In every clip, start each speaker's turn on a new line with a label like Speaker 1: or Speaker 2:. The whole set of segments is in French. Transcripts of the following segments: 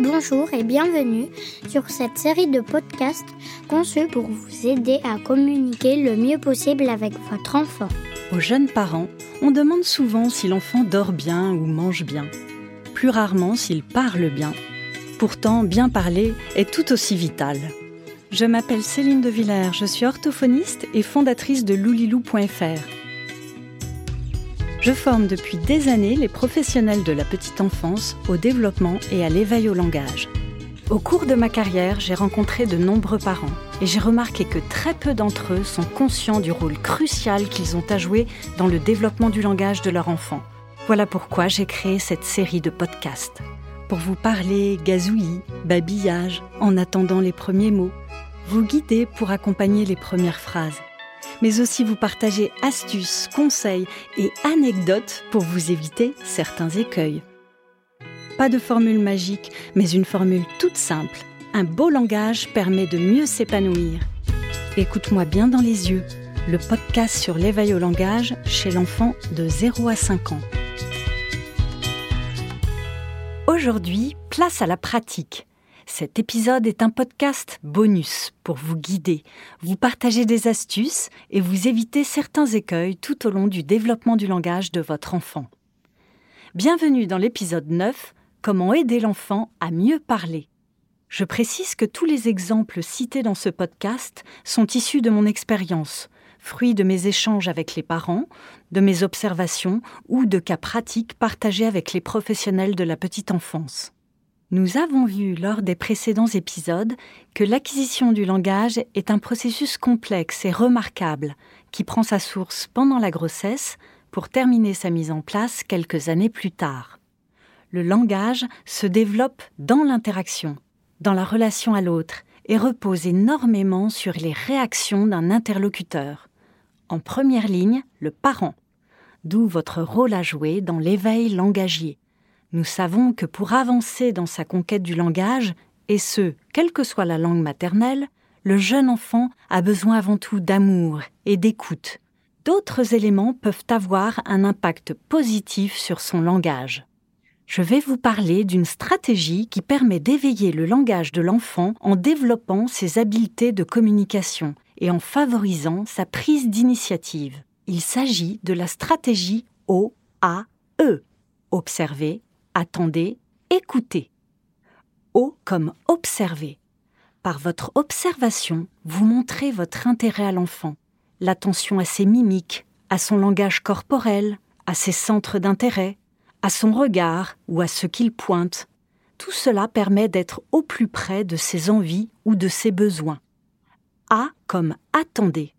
Speaker 1: Bonjour et bienvenue sur cette série de podcasts conçus pour vous aider à communiquer le mieux possible avec votre enfant.
Speaker 2: Aux jeunes parents, on demande souvent si l'enfant dort bien ou mange bien. Plus rarement s'il parle bien. Pourtant, bien parler est tout aussi vital. Je m'appelle Céline de Villers, je suis orthophoniste et fondatrice de loulilou.fr. Je forme depuis des années les professionnels de la petite enfance au développement et à l'éveil au langage. Au cours de ma carrière, j'ai rencontré de nombreux parents et j'ai remarqué que très peu d'entre eux sont conscients du rôle crucial qu'ils ont à jouer dans le développement du langage de leur enfant. Voilà pourquoi j'ai créé cette série de podcasts. Pour vous parler gazouillis, babillage, en attendant les premiers mots, vous guider pour accompagner les premières phrases mais aussi vous partager astuces, conseils et anecdotes pour vous éviter certains écueils. Pas de formule magique, mais une formule toute simple. Un beau langage permet de mieux s'épanouir. Écoute-moi bien dans les yeux, le podcast sur l'éveil au langage chez l'enfant de 0 à 5 ans. Aujourd'hui, place à la pratique. Cet épisode est un podcast bonus pour vous guider, vous partager des astuces et vous éviter certains écueils tout au long du développement du langage de votre enfant. Bienvenue dans l'épisode 9, Comment aider l'enfant à mieux parler. Je précise que tous les exemples cités dans ce podcast sont issus de mon expérience, fruits de mes échanges avec les parents, de mes observations ou de cas pratiques partagés avec les professionnels de la petite enfance. Nous avons vu lors des précédents épisodes que l'acquisition du langage est un processus complexe et remarquable qui prend sa source pendant la grossesse pour terminer sa mise en place quelques années plus tard. Le langage se développe dans l'interaction, dans la relation à l'autre et repose énormément sur les réactions d'un interlocuteur. En première ligne, le parent, d'où votre rôle à jouer dans l'éveil langagier. Nous savons que pour avancer dans sa conquête du langage, et ce, quelle que soit la langue maternelle, le jeune enfant a besoin avant tout d'amour et d'écoute. D'autres éléments peuvent avoir un impact positif sur son langage. Je vais vous parler d'une stratégie qui permet d'éveiller le langage de l'enfant en développant ses habiletés de communication et en favorisant sa prise d'initiative. Il s'agit de la stratégie O-A-E. Observer, attendez, écoutez. O comme observer. Par votre observation, vous montrez votre intérêt à l'enfant, l'attention à ses mimiques, à son langage corporel, à ses centres d'intérêt, à son regard ou à ce qu'il pointe. Tout cela permet d'être au plus près de ses envies ou de ses besoins. A comme attendez.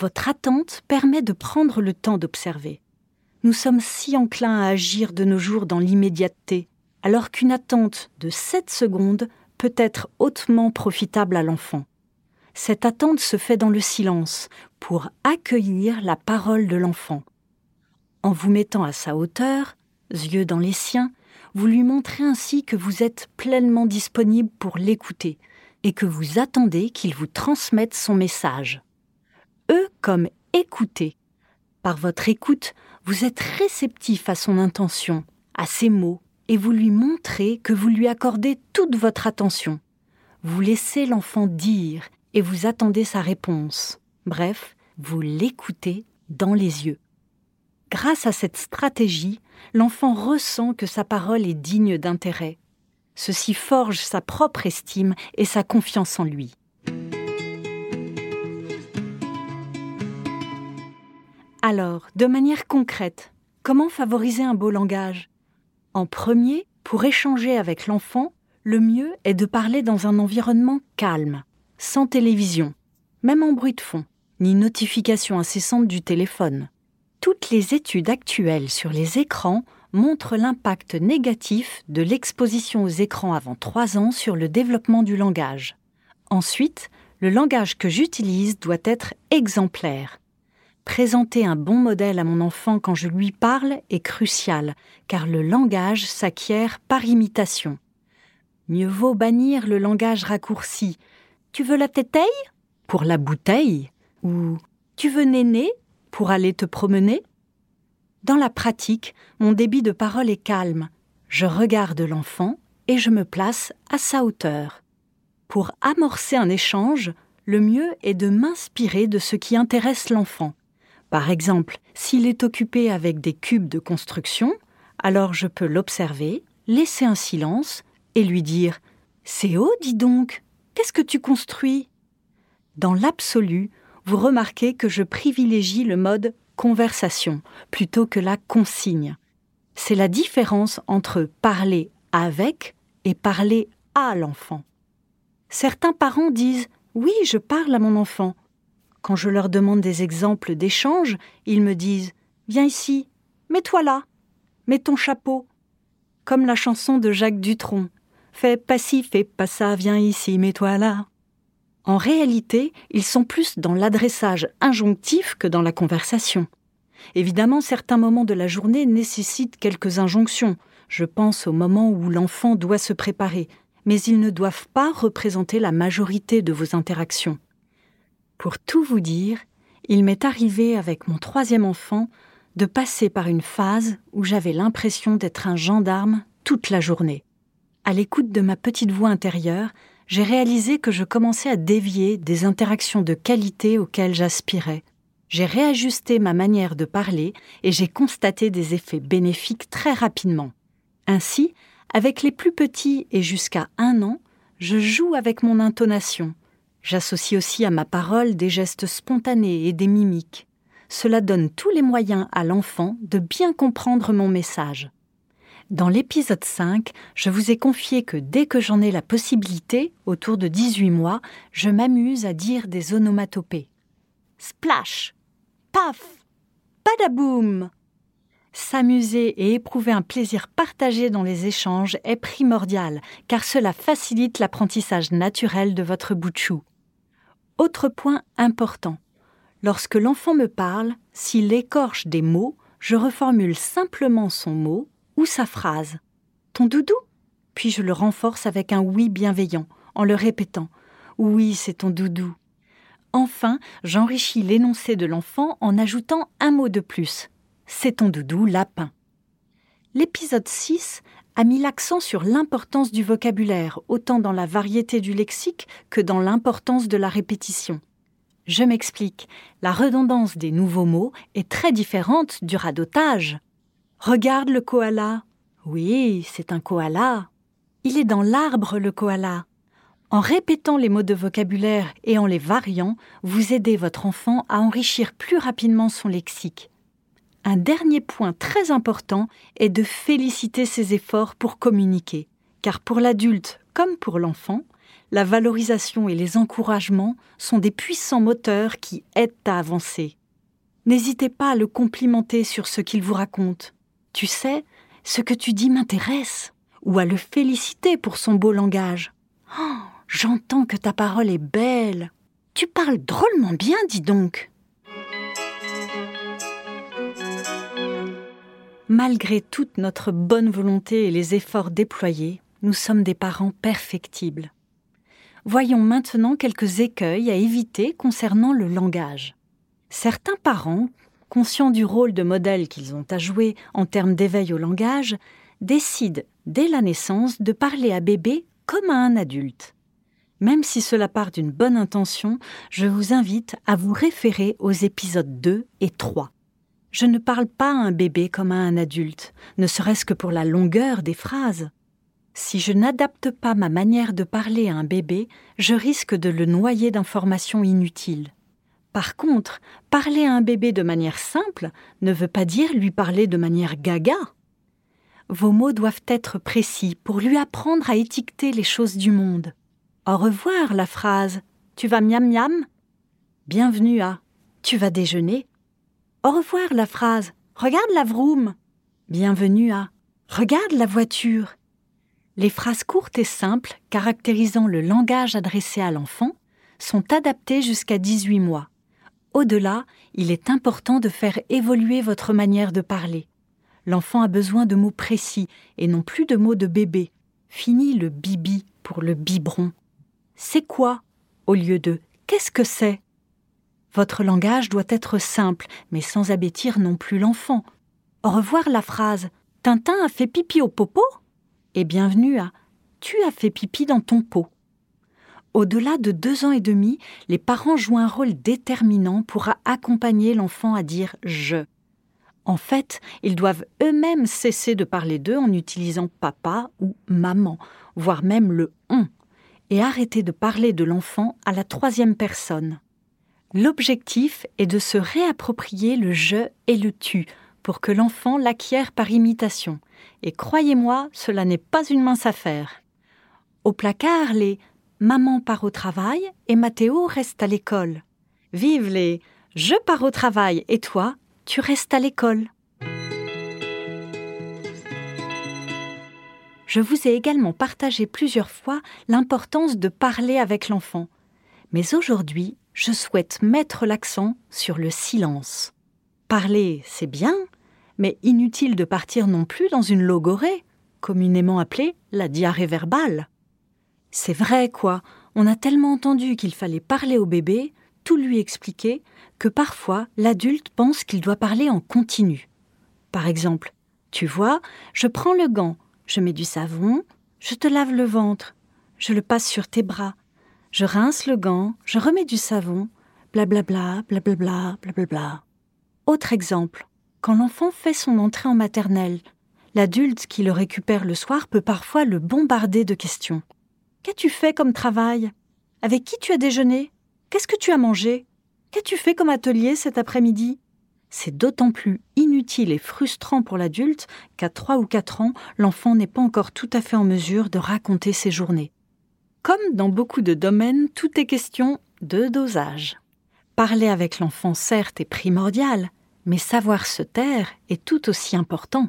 Speaker 2: Votre attente permet de prendre le temps d'observer nous sommes si enclins à agir de nos jours dans l'immédiateté, alors qu'une attente de 7 secondes peut être hautement profitable à l'enfant. Cette attente se fait dans le silence, pour accueillir la parole de l'enfant. En vous mettant à sa hauteur, yeux dans les siens, vous lui montrez ainsi que vous êtes pleinement disponible pour l'écouter et que vous attendez qu'il vous transmette son message. Eux comme écouter. Par votre écoute, vous êtes réceptif à son intention, à ses mots, et vous lui montrez que vous lui accordez toute votre attention. Vous laissez l'enfant dire et vous attendez sa réponse. Bref, vous l'écoutez dans les yeux. Grâce à cette stratégie, l'enfant ressent que sa parole est digne d'intérêt. Ceci forge sa propre estime et sa confiance en lui. Alors, de manière concrète, comment favoriser un beau langage? En premier, pour échanger avec l'enfant, le mieux est de parler dans un environnement calme, sans télévision, même en bruit de fond, ni notification incessante du téléphone. Toutes les études actuelles sur les écrans montrent l'impact négatif de l'exposition aux écrans avant 3 ans sur le développement du langage. Ensuite, le langage que j'utilise doit être exemplaire. Présenter un bon modèle à mon enfant quand je lui parle est crucial, car le langage s'acquiert par imitation. Mieux vaut bannir le langage raccourci. Tu veux la téteille Pour la bouteille? Ou Tu veux néné? Pour aller te promener? Dans la pratique, mon débit de parole est calme. Je regarde l'enfant et je me place à sa hauteur. Pour amorcer un échange, le mieux est de m'inspirer de ce qui intéresse l'enfant. Par exemple, s'il est occupé avec des cubes de construction, alors je peux l'observer, laisser un silence et lui dire C'est haut, dis donc, qu'est-ce que tu construis? Dans l'absolu, vous remarquez que je privilégie le mode conversation plutôt que la consigne. C'est la différence entre parler avec et parler à l'enfant. Certains parents disent Oui, je parle à mon enfant. Quand je leur demande des exemples d'échanges, ils me disent Viens ici, mets-toi là, mets ton chapeau. Comme la chanson de Jacques Dutronc Fais pas ci, fais pas ça, viens ici, mets-toi là. En réalité, ils sont plus dans l'adressage injonctif que dans la conversation. Évidemment, certains moments de la journée nécessitent quelques injonctions. Je pense au moment où l'enfant doit se préparer, mais ils ne doivent pas représenter la majorité de vos interactions. Pour tout vous dire, il m'est arrivé avec mon troisième enfant de passer par une phase où j'avais l'impression d'être un gendarme toute la journée. À l'écoute de ma petite voix intérieure, j'ai réalisé que je commençais à dévier des interactions de qualité auxquelles j'aspirais. J'ai réajusté ma manière de parler et j'ai constaté des effets bénéfiques très rapidement. Ainsi, avec les plus petits et jusqu'à un an, je joue avec mon intonation. J'associe aussi à ma parole des gestes spontanés et des mimiques. Cela donne tous les moyens à l'enfant de bien comprendre mon message. Dans l'épisode 5, je vous ai confié que dès que j'en ai la possibilité, autour de 18 mois, je m'amuse à dire des onomatopées. Splash, paf, padaboum. S'amuser et éprouver un plaisir partagé dans les échanges est primordial, car cela facilite l'apprentissage naturel de votre bout de chou. Autre point important. Lorsque l'enfant me parle, s'il écorche des mots, je reformule simplement son mot ou sa phrase. Ton doudou? Puis je le renforce avec un oui bienveillant, en le répétant. Oui, c'est ton doudou. Enfin, j'enrichis l'énoncé de l'enfant en ajoutant un mot de plus. C'est ton doudou lapin. L'épisode 6 a mis l'accent sur l'importance du vocabulaire, autant dans la variété du lexique que dans l'importance de la répétition. Je m'explique, la redondance des nouveaux mots est très différente du radotage. Regarde le koala. Oui, c'est un koala. Il est dans l'arbre, le koala. En répétant les mots de vocabulaire et en les variant, vous aidez votre enfant à enrichir plus rapidement son lexique. Un dernier point très important est de féliciter ses efforts pour communiquer, car pour l'adulte comme pour l'enfant, la valorisation et les encouragements sont des puissants moteurs qui aident à avancer. N'hésitez pas à le complimenter sur ce qu'il vous raconte. Tu sais, ce que tu dis m'intéresse, ou à le féliciter pour son beau langage. Oh, J'entends que ta parole est belle. Tu parles drôlement bien, dis donc. Malgré toute notre bonne volonté et les efforts déployés, nous sommes des parents perfectibles. Voyons maintenant quelques écueils à éviter concernant le langage. Certains parents, conscients du rôle de modèle qu'ils ont à jouer en termes d'éveil au langage, décident dès la naissance de parler à bébé comme à un adulte. Même si cela part d'une bonne intention, je vous invite à vous référer aux épisodes 2 et 3. Je ne parle pas à un bébé comme à un adulte, ne serait-ce que pour la longueur des phrases. Si je n'adapte pas ma manière de parler à un bébé, je risque de le noyer d'informations inutiles. Par contre, parler à un bébé de manière simple ne veut pas dire lui parler de manière gaga. Vos mots doivent être précis pour lui apprendre à étiqueter les choses du monde. Au revoir la phrase Tu vas miam miam? Bienvenue à Tu vas déjeuner Au revoir la phrase Regarde la vroom Bienvenue à Regarde la voiture Les phrases courtes et simples caractérisant le langage adressé à l'enfant sont adaptées jusqu'à 18 mois. Au-delà, il est important de faire évoluer votre manière de parler. L'enfant a besoin de mots précis et non plus de mots de bébé. Fini le bibi pour le biberon c'est quoi au lieu de qu'est-ce que c'est Votre langage doit être simple, mais sans abêtir non plus l'enfant. Revoir la phrase Tintin a fait pipi au popo? Et bienvenue à tu as fait pipi dans ton pot. Au-delà de deux ans et demi, les parents jouent un rôle déterminant pour accompagner l'enfant à dire je. En fait, ils doivent eux-mêmes cesser de parler d'eux en utilisant papa ou maman, voire même le on, et arrêter de parler de l'enfant à la troisième personne. L'objectif est de se réapproprier le je et le tu pour que l'enfant l'acquiert par imitation. Et croyez-moi, cela n'est pas une mince affaire. Au placard, les Maman part au travail et Mathéo reste à l'école. Vive les Je pars au travail et toi, tu restes à l'école. Je vous ai également partagé plusieurs fois l'importance de parler avec l'enfant. Mais aujourd'hui, je souhaite mettre l'accent sur le silence. Parler, c'est bien, mais inutile de partir non plus dans une logorée, communément appelée la diarrhée verbale. C'est vrai, quoi, on a tellement entendu qu'il fallait parler au bébé, tout lui expliquer, que parfois l'adulte pense qu'il doit parler en continu. Par exemple, tu vois, je prends le gant, je mets du savon, je te lave le ventre, je le passe sur tes bras, je rince le gant, je remets du savon, blablabla, blablabla, blablabla. Autre exemple, quand l'enfant fait son entrée en maternelle, l'adulte qui le récupère le soir peut parfois le bombarder de questions. Qu'as-tu fait comme travail? Avec qui tu as déjeuné? Qu'est-ce que tu as mangé? Qu'as-tu fait comme atelier cet après-midi? C'est d'autant plus inutile et frustrant pour l'adulte qu'à trois ou quatre ans, l'enfant n'est pas encore tout à fait en mesure de raconter ses journées. Comme dans beaucoup de domaines, tout est question de dosage. Parler avec l'enfant, certes, est primordial, mais savoir se taire est tout aussi important.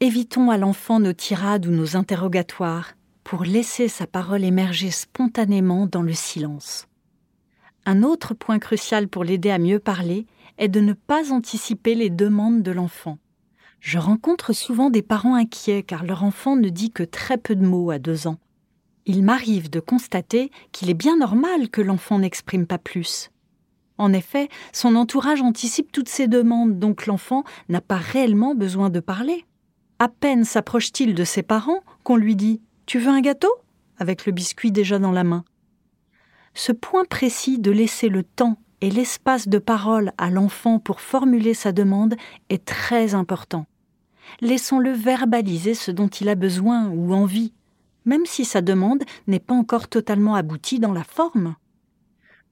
Speaker 2: Évitons à l'enfant nos tirades ou nos interrogatoires pour laisser sa parole émerger spontanément dans le silence. Un autre point crucial pour l'aider à mieux parler est de ne pas anticiper les demandes de l'enfant. Je rencontre souvent des parents inquiets car leur enfant ne dit que très peu de mots à deux ans. Il m'arrive de constater qu'il est bien normal que l'enfant n'exprime pas plus. En effet, son entourage anticipe toutes ses demandes, donc l'enfant n'a pas réellement besoin de parler. À peine s'approche-t-il de ses parents qu'on lui dit tu veux un gâteau? avec le biscuit déjà dans la main. Ce point précis de laisser le temps et l'espace de parole à l'enfant pour formuler sa demande est très important. Laissons-le verbaliser ce dont il a besoin ou envie, même si sa demande n'est pas encore totalement aboutie dans la forme.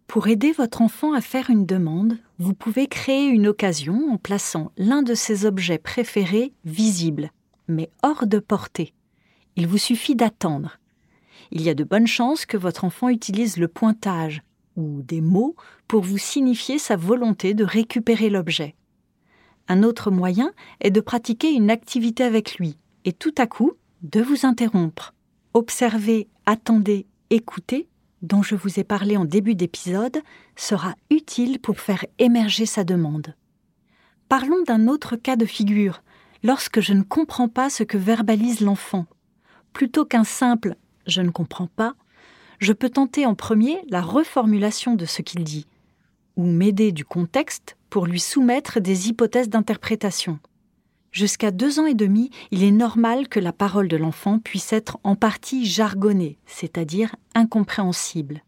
Speaker 2: Pour aider votre enfant à faire une demande, vous pouvez créer une occasion en plaçant l'un de ses objets préférés visible, mais hors de portée. Il vous suffit d'attendre. Il y a de bonnes chances que votre enfant utilise le pointage ou des mots pour vous signifier sa volonté de récupérer l'objet. Un autre moyen est de pratiquer une activité avec lui et tout à coup de vous interrompre. Observer, attendez, écoutez, dont je vous ai parlé en début d'épisode, sera utile pour faire émerger sa demande. Parlons d'un autre cas de figure, lorsque je ne comprends pas ce que verbalise l'enfant plutôt qu'un simple je ne comprends pas, je peux tenter en premier la reformulation de ce qu'il dit, ou m'aider du contexte pour lui soumettre des hypothèses d'interprétation. Jusqu'à deux ans et demi, il est normal que la parole de l'enfant puisse être en partie jargonnée, c'est-à-dire incompréhensible.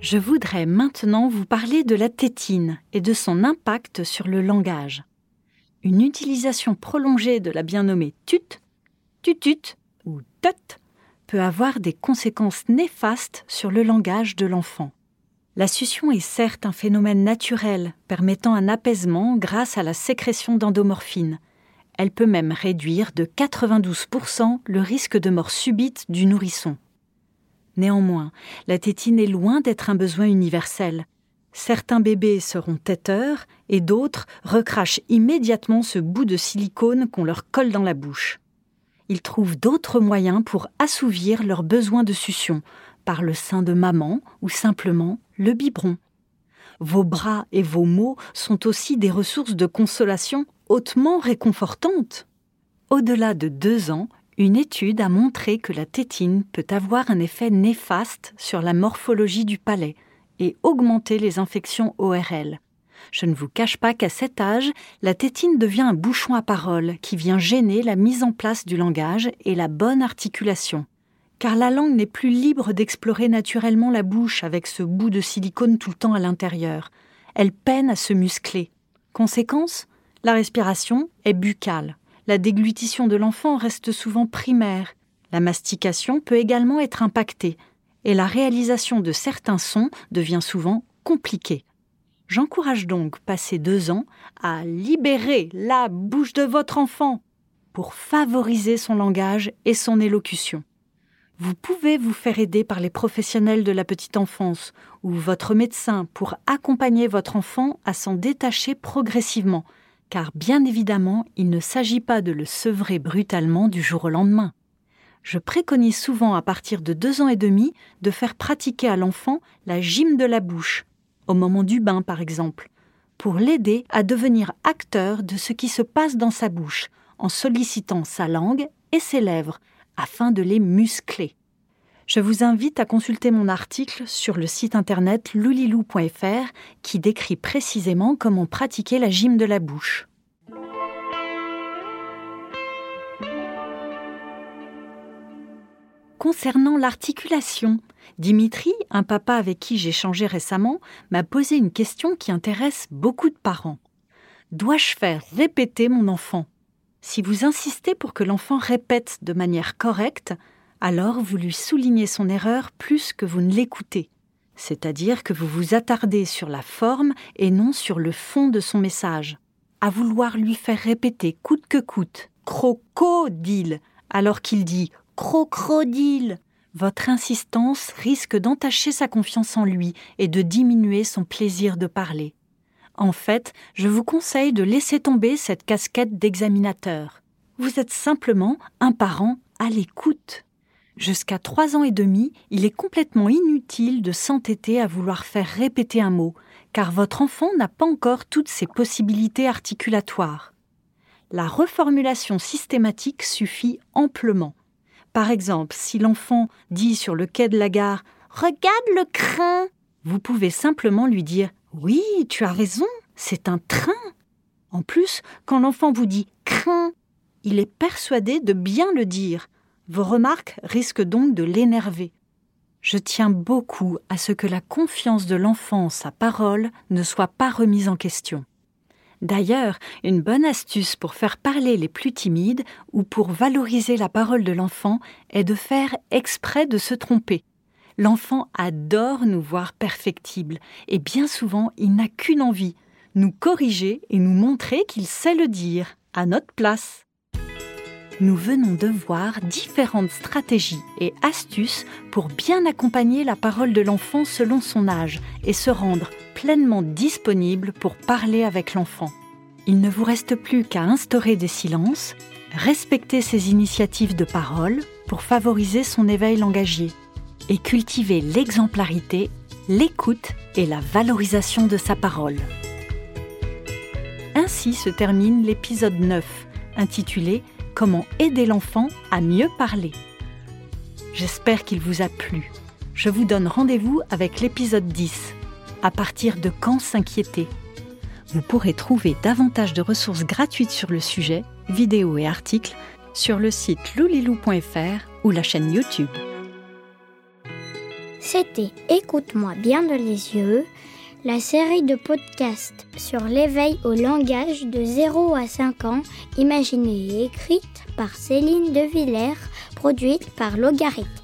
Speaker 2: Je voudrais maintenant vous parler de la tétine et de son impact sur le langage. Une utilisation prolongée de la bien nommée tut, tutut ou tut peut avoir des conséquences néfastes sur le langage de l'enfant. La succion est certes un phénomène naturel permettant un apaisement grâce à la sécrétion d'endomorphine. Elle peut même réduire de 92% le risque de mort subite du nourrisson. Néanmoins, la tétine est loin d'être un besoin universel. Certains bébés seront têteurs et d'autres recrachent immédiatement ce bout de silicone qu'on leur colle dans la bouche. Ils trouvent d'autres moyens pour assouvir leurs besoins de succion, par le sein de maman ou simplement le biberon. Vos bras et vos mots sont aussi des ressources de consolation hautement réconfortantes. Au-delà de deux ans, une étude a montré que la tétine peut avoir un effet néfaste sur la morphologie du palais et augmenter les infections ORL. Je ne vous cache pas qu'à cet âge, la tétine devient un bouchon à parole qui vient gêner la mise en place du langage et la bonne articulation. Car la langue n'est plus libre d'explorer naturellement la bouche avec ce bout de silicone tout le temps à l'intérieur. Elle peine à se muscler. Conséquence La respiration est buccale. La déglutition de l'enfant reste souvent primaire. La mastication peut également être impactée. Et la réalisation de certains sons devient souvent compliquée. J'encourage donc, passé deux ans, à libérer la bouche de votre enfant pour favoriser son langage et son élocution. Vous pouvez vous faire aider par les professionnels de la petite enfance ou votre médecin pour accompagner votre enfant à s'en détacher progressivement, car bien évidemment, il ne s'agit pas de le sevrer brutalement du jour au lendemain. Je préconise souvent à partir de deux ans et demi de faire pratiquer à l'enfant la gym de la bouche, au moment du bain par exemple, pour l'aider à devenir acteur de ce qui se passe dans sa bouche, en sollicitant sa langue et ses lèvres, afin de les muscler. Je vous invite à consulter mon article sur le site internet loulilou.fr qui décrit précisément comment pratiquer la gym de la bouche. Concernant l'articulation, Dimitri, un papa avec qui j'ai changé récemment, m'a posé une question qui intéresse beaucoup de parents. Dois-je faire répéter mon enfant? Si vous insistez pour que l'enfant répète de manière correcte, alors vous lui soulignez son erreur plus que vous ne l'écoutez. C'est-à-dire que vous vous attardez sur la forme et non sur le fond de son message. À vouloir lui faire répéter coûte que coûte crocodile alors qu'il dit crocodile votre insistance risque d'entacher sa confiance en lui et de diminuer son plaisir de parler. En fait, je vous conseille de laisser tomber cette casquette d'examinateur. Vous êtes simplement un parent à l'écoute. Jusqu'à trois ans et demi, il est complètement inutile de s'entêter à vouloir faire répéter un mot, car votre enfant n'a pas encore toutes ses possibilités articulatoires. La reformulation systématique suffit amplement. Par exemple, si l'enfant dit sur le quai de la gare Regarde le train vous pouvez simplement lui dire Oui, tu as raison, c'est un train. En plus, quand l'enfant vous dit crin, il est persuadé de bien le dire. Vos remarques risquent donc de l'énerver. Je tiens beaucoup à ce que la confiance de l'enfant en sa parole ne soit pas remise en question. D'ailleurs, une bonne astuce pour faire parler les plus timides ou pour valoriser la parole de l'enfant est de faire exprès de se tromper. L'enfant adore nous voir perfectibles et bien souvent il n'a qu'une envie, nous corriger et nous montrer qu'il sait le dire, à notre place. Nous venons de voir différentes stratégies et astuces pour bien accompagner la parole de l'enfant selon son âge et se rendre pleinement disponible pour parler avec l'enfant. Il ne vous reste plus qu'à instaurer des silences, respecter ses initiatives de parole pour favoriser son éveil langagier et cultiver l'exemplarité, l'écoute et la valorisation de sa parole. Ainsi se termine l'épisode 9, intitulé Comment aider l'enfant à mieux parler. J'espère qu'il vous a plu. Je vous donne rendez-vous avec l'épisode 10 à partir de quand s'inquiéter Vous pourrez trouver davantage de ressources gratuites sur le sujet, vidéos et articles, sur le site loulilou.fr ou la chaîne YouTube.
Speaker 1: C'était Écoute-moi bien de les yeux, la série de podcasts sur l'éveil au langage de 0 à 5 ans, imaginée et écrite par Céline De Villers, produite par Logarithme.